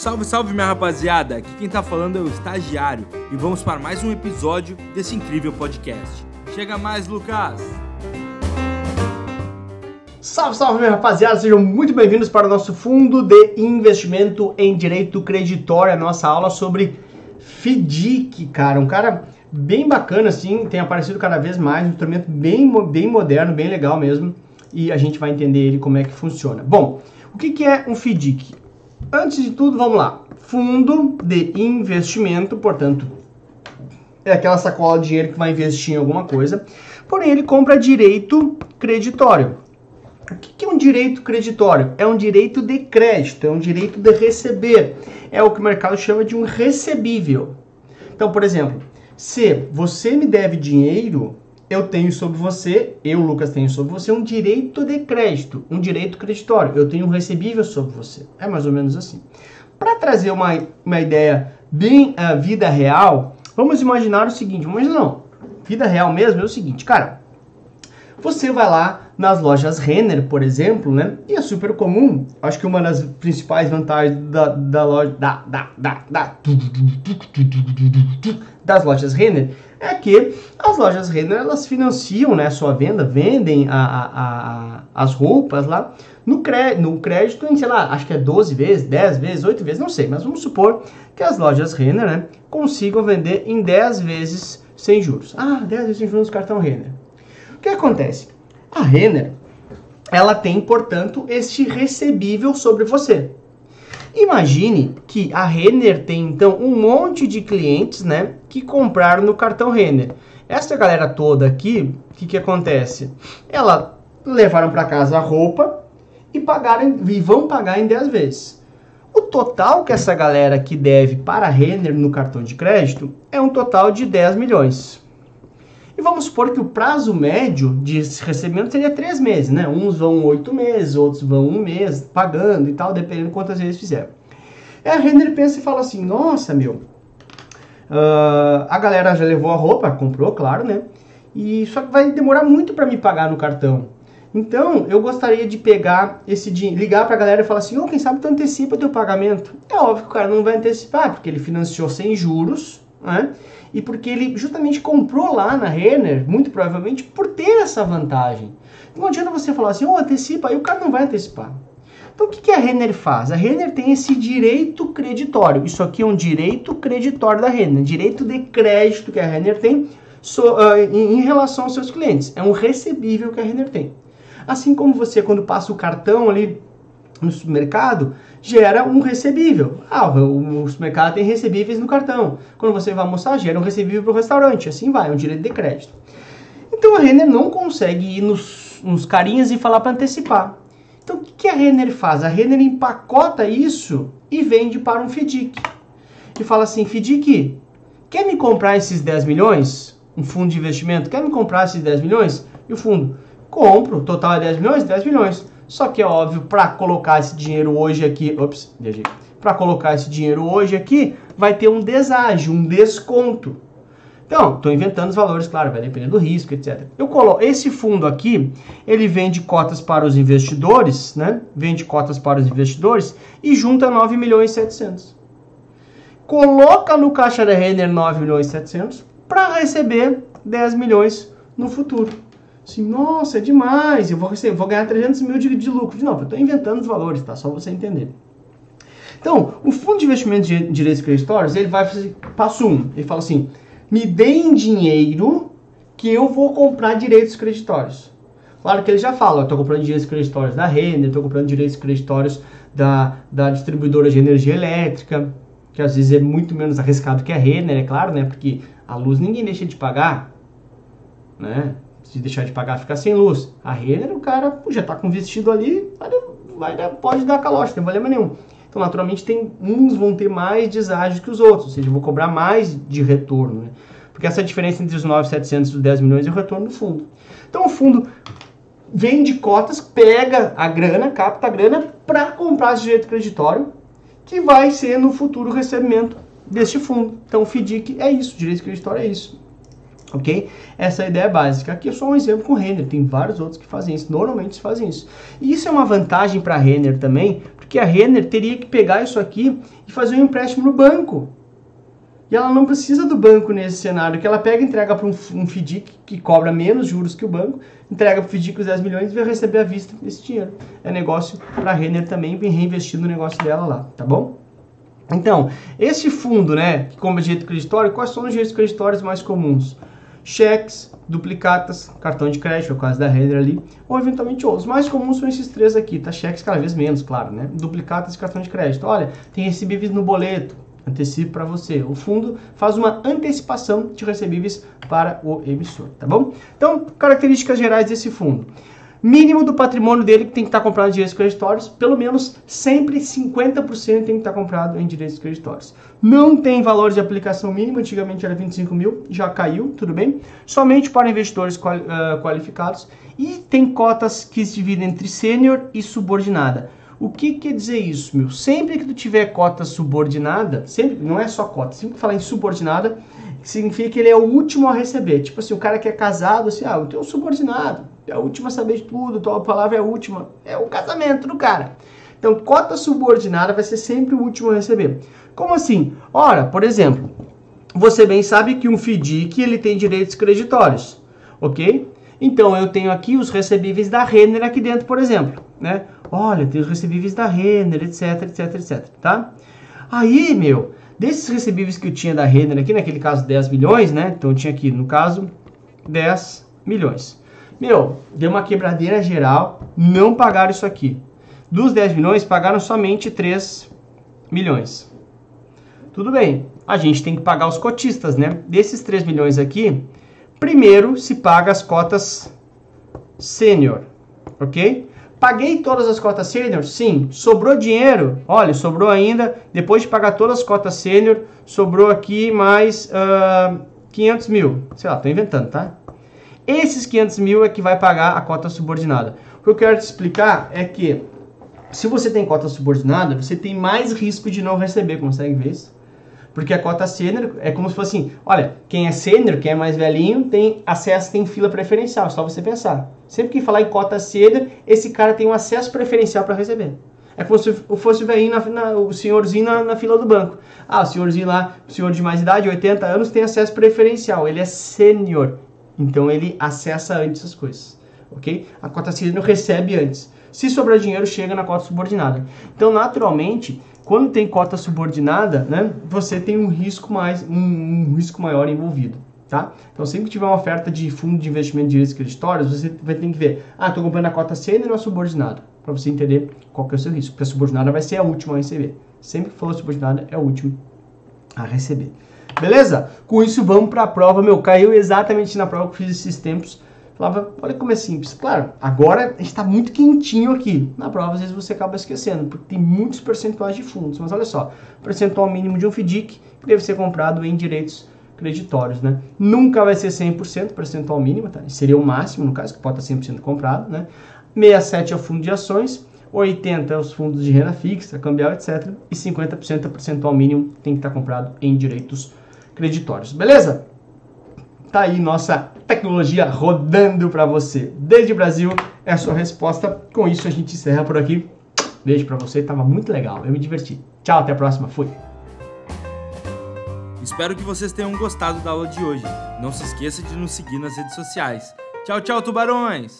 Salve, salve minha rapaziada! Aqui quem tá falando é o Estagiário e vamos para mais um episódio desse incrível podcast. Chega mais, Lucas! Salve, salve minha rapaziada! Sejam muito bem-vindos para o nosso fundo de investimento em direito creditório, a nossa aula sobre FDIC, cara. Um cara bem bacana, assim, tem aparecido cada vez mais, um instrumento bem, bem moderno, bem legal mesmo, e a gente vai entender ele como é que funciona. Bom, o que, que é um FDIC? Antes de tudo, vamos lá. Fundo de investimento, portanto, é aquela sacola de dinheiro que vai investir em alguma coisa, porém ele compra direito creditório. O que é um direito creditório? É um direito de crédito, é um direito de receber. É o que o mercado chama de um recebível. Então, por exemplo, se você me deve dinheiro, eu tenho sobre você, eu, Lucas, tenho sobre você um direito de crédito, um direito creditório. Eu tenho um recebível sobre você. É mais ou menos assim. Para trazer uma, uma ideia bem uh, vida real, vamos imaginar o seguinte: imaginar, não, vida real mesmo é o seguinte, cara. Você vai lá nas lojas Renner, por exemplo, né? E é super comum. Acho que uma das principais vantagens da, da loja da, da, da, da, das lojas Renner é que as lojas Renner elas financiam né, a sua venda, vendem a, a, a, as roupas lá no, no crédito em, sei lá, acho que é 12 vezes, 10 vezes, 8 vezes, não sei, mas vamos supor que as lojas Renner né, consigam vender em 10 vezes sem juros. Ah, 10 vezes sem juros no cartão Renner. O que acontece? A Renner, ela tem, portanto, este recebível sobre você. Imagine que a Renner tem então um monte de clientes, né, que compraram no cartão Renner. Essa galera toda aqui, o que, que acontece? Ela levaram para casa a roupa e pagaram e vão pagar em 10 vezes. O total que essa galera aqui deve para a Renner no cartão de crédito é um total de 10 milhões. E vamos supor que o prazo médio de recebimento seria três meses, né? Uns vão oito meses, outros vão um mês pagando e tal, dependendo de quantas vezes fizeram. E a Render pensa e fala assim: nossa, meu, uh, a galera já levou a roupa, comprou, claro, né? E só que vai demorar muito para me pagar no cartão. Então, eu gostaria de pegar esse dinheiro, ligar para a galera e falar assim: "Ô, oh, quem sabe tu antecipa teu pagamento?". É óbvio que o cara não vai antecipar, porque ele financiou sem juros, né? e porque ele justamente comprou lá na Renner, muito provavelmente por ter essa vantagem. Não adianta você falar assim, oh, antecipa, aí o cara não vai antecipar. Então o que, que a Renner faz? A Renner tem esse direito creditório. Isso aqui é um direito creditório da Renner, direito de crédito que a Renner tem so, uh, em, em relação aos seus clientes. É um recebível que a Renner tem. Assim como você, quando passa o cartão ali no supermercado, gera um recebível. Ah, o, supermercado tem recebíveis no cartão. Quando você vai almoçar, gera um recebível para o restaurante. Assim vai, é um direito de crédito. Então a Renner não consegue ir nos, nos carinhas e falar para antecipar. Então o que, a Renner faz? A Renner empacota isso e vende para um FDIC. E fala assim, FDIC, quer me comprar esses 10 milhões? Um fundo de investimento, quer me comprar esses 10 milhões? E o fundo, compro, total é 10 milhões? 10 milhões. Só que é óbvio, para colocar esse dinheiro hoje aqui, ops, viajei. Para colocar esse dinheiro hoje aqui, vai ter um deságio, um desconto. Então, estou inventando os valores, claro, vai depender do risco, etc. Eu coloco esse fundo aqui, ele vende cotas para os investidores, né? Vende cotas para os investidores e junta 9 milhões e 700. Coloca no caixa da Renner 9 milhões e 700 para receber 10 milhões no futuro. Assim, nossa, é demais, eu vou, receber, vou ganhar 300 mil de, de lucro. De novo, eu estou inventando os valores, tá? Só você entender. Então, o fundo de investimento de direitos creditórios, ele vai fazer passo 1. Um, ele fala assim: me deem dinheiro que eu vou comprar direitos creditórios. Claro que ele já fala, estou comprando direitos creditórios da Renner, estou comprando direitos creditórios da, da distribuidora de energia elétrica, que às vezes é muito menos arriscado que a Renner, é claro, né? Porque a luz ninguém deixa de pagar, né? Se deixar de pagar, ficar sem luz. A Renner, o cara já está com vestido ali, vai, vai, pode dar calote, não tem problema nenhum. Então, naturalmente, tem, uns vão ter mais deságio que os outros, ou seja, eu vou cobrar mais de retorno. Né? Porque essa diferença entre os 9,700 e os 10 milhões é o retorno do fundo. Então, o fundo vende cotas, pega a grana, capta a grana para comprar esse direito creditório, que vai ser no futuro recebimento deste fundo. Então, o FDIC é isso, direito creditório é isso. Ok? Essa é a ideia básica. Aqui é só um exemplo com Renner, tem vários outros que fazem isso, normalmente fazem isso. E isso é uma vantagem para a Renner também, porque a Renner teria que pegar isso aqui e fazer um empréstimo no banco. E ela não precisa do banco nesse cenário, que ela pega e entrega para um, um FDIC que cobra menos juros que o banco, entrega para o FDIC os 10 milhões e vai receber à vista esse dinheiro. É negócio para a Renner também, reinvestir no negócio dela lá, tá bom? Então, esse fundo, né, que compra direito creditório, quais são os direitos creditórios mais comuns? Cheques, duplicatas, cartão de crédito, é o caso da Renner ali, ou eventualmente outros. Os mais comuns são esses três aqui, tá? Cheques cada vez menos, claro, né? Duplicatas e cartão de crédito. Olha, tem recebíveis no boleto, antecipe para você. O fundo faz uma antecipação de recebíveis para o emissor, tá bom? Então, características gerais desse fundo. Mínimo do patrimônio dele que tem que estar comprado em direitos creditórios, pelo menos sempre 50% tem que estar comprado em direitos creditórios. Não tem valor de aplicação mínimo, antigamente era 25 mil, já caiu, tudo bem? Somente para investidores qualificados e tem cotas que se dividem entre sênior e subordinada. O que quer dizer isso, meu? Sempre que tu tiver cota subordinada, sempre, não é só cota, sempre que falar em subordinada, significa que ele é o último a receber. Tipo assim, o cara que é casado, assim, ah, eu tenho um subordinado, é o último a saber de tudo, tua palavra é a última. É o casamento do cara. Então, cota subordinada vai ser sempre o último a receber. Como assim? Ora, por exemplo, você bem sabe que um FDIC ele tem direitos creditórios, ok? Então, eu tenho aqui os recebíveis da Renner aqui dentro, por exemplo, né? Olha, tem os recebíveis da Renner, etc, etc, etc, tá? Aí, meu, desses recebíveis que eu tinha da Renner aqui, naquele caso 10 milhões, né? Então eu tinha aqui, no caso, 10 milhões. Meu, deu uma quebradeira geral, não pagaram isso aqui. Dos 10 milhões, pagaram somente 3 milhões. Tudo bem, a gente tem que pagar os cotistas, né? Desses 3 milhões aqui, primeiro se paga as cotas sênior, ok? Paguei todas as cotas sênior? Sim. Sobrou dinheiro? Olha, sobrou ainda, depois de pagar todas as cotas sênior, sobrou aqui mais uh, ah, 500 mil. Sei lá, tô inventando, tá? Esses 500 mil é que vai pagar a cota subordinada. O que eu quero te explicar é que se você tem cota subordinada, você tem mais risco de não receber, consegue ver isso? Porque a cota sênior é como se fosse assim, olha, quem é sênior, quem é mais velhinho, tem acesso, tem fila preferencial, é só você pensar. Sempre que falar em cota sênior, esse cara tem um acesso preferencial para receber. É como se fosse o velhinho, na, na, o senhorzinho na, na, fila do banco. Ah, o senhorzinho lá, o senhor de mais idade, 80 anos, tem acesso preferencial. Ele é sênior. Então ele acessa antes as coisas. Ok? A cota sênior recebe antes. Se sobrar dinheiro, chega na cota subordinada. Então, naturalmente, quando tem cota subordinada, né, você tem um risco mais um, um risco maior envolvido. Tá? Então, sempre que tiver uma oferta de fundo de investimento de direitos creditórios, você vai ter que ver, ah, estou comprando a cota sênior ou a subordinada, para você entender qual que é o seu risco, porque a subordinada vai ser a última a receber. Sempre que for subordinada, é a última a receber. Beleza? Com isso, vamos para a prova. Meu, caiu exatamente na prova que eu fiz esses tempos Falava, olha como é simples. Claro, agora está muito quentinho aqui. Na prova, às vezes você acaba esquecendo, porque tem muitos percentuais de fundos. Mas olha só, percentual mínimo de um FDIC que deve ser comprado em direitos creditórios, né? Nunca vai ser 100% percentual mínimo, tá? Seria o máximo, no caso, que pode estar 100% comprado, né? 67 é o fundo de ações, 80 é os fundos de renda fixa, cambial, etc. E 50% é percentual mínimo tem que estar comprado em direitos creditórios. Beleza? Tá aí nossa tecnologia rodando para você. Desde o Brasil é a sua resposta. Com isso a gente encerra por aqui. Beijo para você, tava muito legal, eu me diverti. Tchau, até a próxima, fui. Espero que vocês tenham gostado da aula de hoje. Não se esqueça de nos seguir nas redes sociais. Tchau, tchau, tubarões!